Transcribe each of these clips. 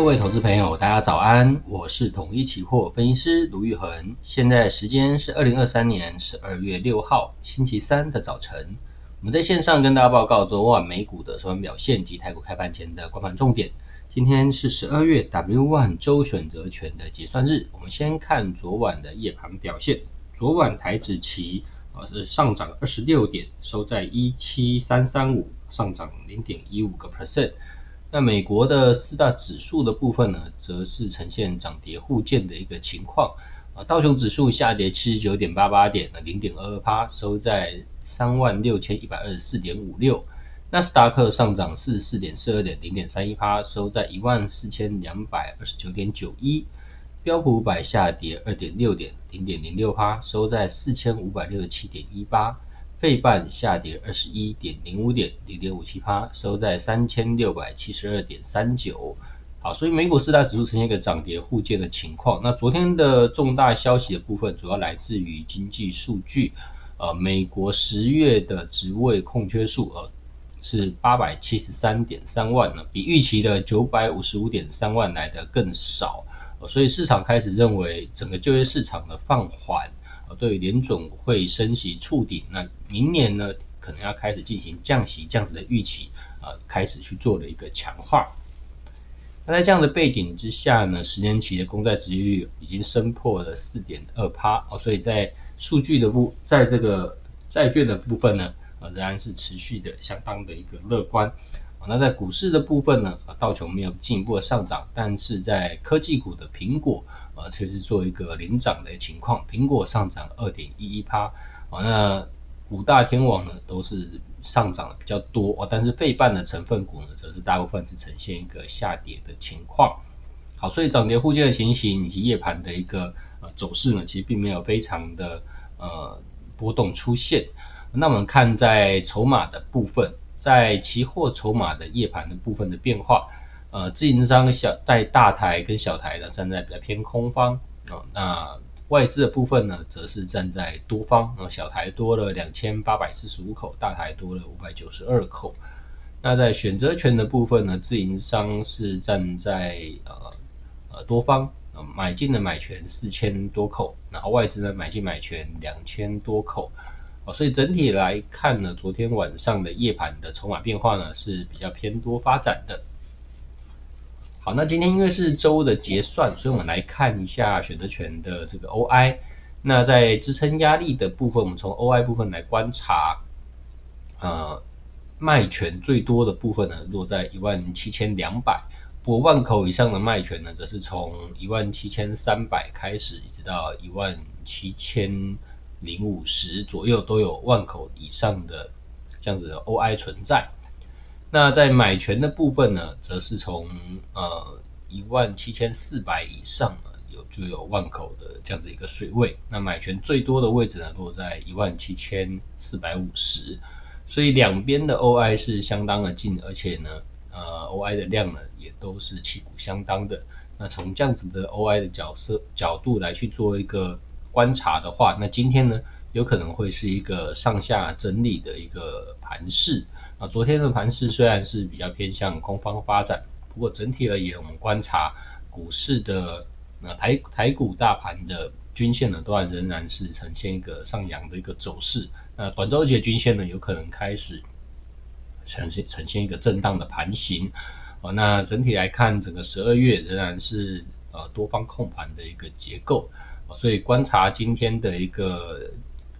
各位投资朋友，大家早安，我是统一期货分析师卢玉恒，现在时间是二零二三年十二月六号星期三的早晨，我们在线上跟大家报告昨晚美股的收盘表现及台股开盘前的观盘重点。今天是十二月 W1 周选择权的结算日，我们先看昨晚的夜盘表现。昨晚台指期啊是上涨二十六点，收在一七三三五，上涨零点一五个 percent。那美国的四大指数的部分呢，则是呈现涨跌互见的一个情况。啊，道琼指数下跌七十九点八八点，零点二二趴，收在三万六千一百二十四点五六。纳斯达克上涨四十四点四二点，零点三一趴，收在一万四千两百二十九点九一。标普五百下跌二点六点，零点零六趴，收在四千五百六十七点一八。费半下跌二十一点零五点，零点五七趴，收在三千六百七十二点三九。好，所以美股四大指数呈现一个涨跌互见的情况。那昨天的重大消息的部分，主要来自于经济数据。呃，美国十月的职位空缺数呃是八百七十三点三万呢，比预期的九百五十五点三万来的更少。呃，所以市场开始认为整个就业市场的放缓。对联准会升息触顶，那明年呢可能要开始进行降息这样子的预期，呃，开始去做了一个强化。那在这样的背景之下呢，十年期的公债殖利率已经升破了四点二趴哦，所以在数据的部，在这个债券的部分呢，呃，仍然是持续的相当的一个乐观。那在股市的部分呢，道琼没有进一步的上涨，但是在科技股的苹果，呃，却是做一个领涨的情况，苹果上涨二点一一趴，啊，那五大天王呢都是上涨的比较多，哦，但是费半的成分股呢，则是大部分是呈现一个下跌的情况。好，所以涨跌互见的情形以及夜盘的一个呃走势呢，其实并没有非常的呃波动出现。那我们看在筹码的部分。在期货筹码的夜盘的部分的变化，呃，自营商小带大台跟小台呢站在比较偏空方啊、那外资的部分呢，则是站在多方，呃、小台多了两千八百四十五口，大台多了五百九十二口。那在选择权的部分呢，自营商是站在呃呃多方，买进的买权四千多口，然后外资呢买进买权两千多口。所以整体来看呢，昨天晚上的夜盘的筹码变化呢是比较偏多发展的。好，那今天因为是周的结算，所以我们来看一下选择权的这个 OI。那在支撑压力的部分，我们从 OI 部分来观察，呃，卖权最多的部分呢落在一万七千两百，不过万口以上的卖权呢则是从一万七千三百开始，一直到一万七千。零五十左右都有万口以上的这样子的 OI 存在。那在买权的部分呢，则是从呃一万七千四百以上有就有万口的这样的一个水位。那买权最多的位置呢，落在一万七千四百五十。所以两边的 OI 是相当的近，而且呢，呃 OI 的量呢也都是旗鼓相当的。那从这样子的 OI 的角色角度来去做一个。观察的话，那今天呢，有可能会是一个上下整理的一个盘势。啊，昨天的盘势虽然是比较偏向空方发展，不过整体而言，我们观察股市的那台台股大盘的均线呢，都还仍然是呈现一个上扬的一个走势。那短周期均线呢，有可能开始呈现呈现一个震荡的盘形。啊，那整体来看，整个十二月仍然是呃多方控盘的一个结构。所以观察今天的一个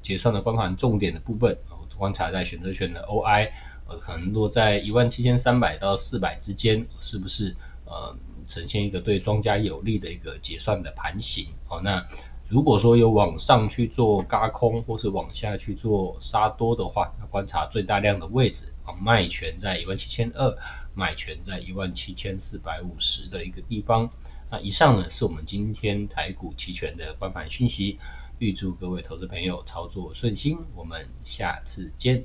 结算的观盘重点的部分，观察在选择权的 OI，呃，可能落在一万七千三百到四百之间，是不是呃呈现一个对庄家有利的一个结算的盘形？哦，那如果说有往上去做轧空，或是往下去做杀多的话，那观察最大量的位置，啊，卖权在一万七千二，买权在一万七千四百五十的一个地方。那以上呢，是我们今天台股期权的观盘讯息，预祝各位投资朋友操作顺心，我们下次见。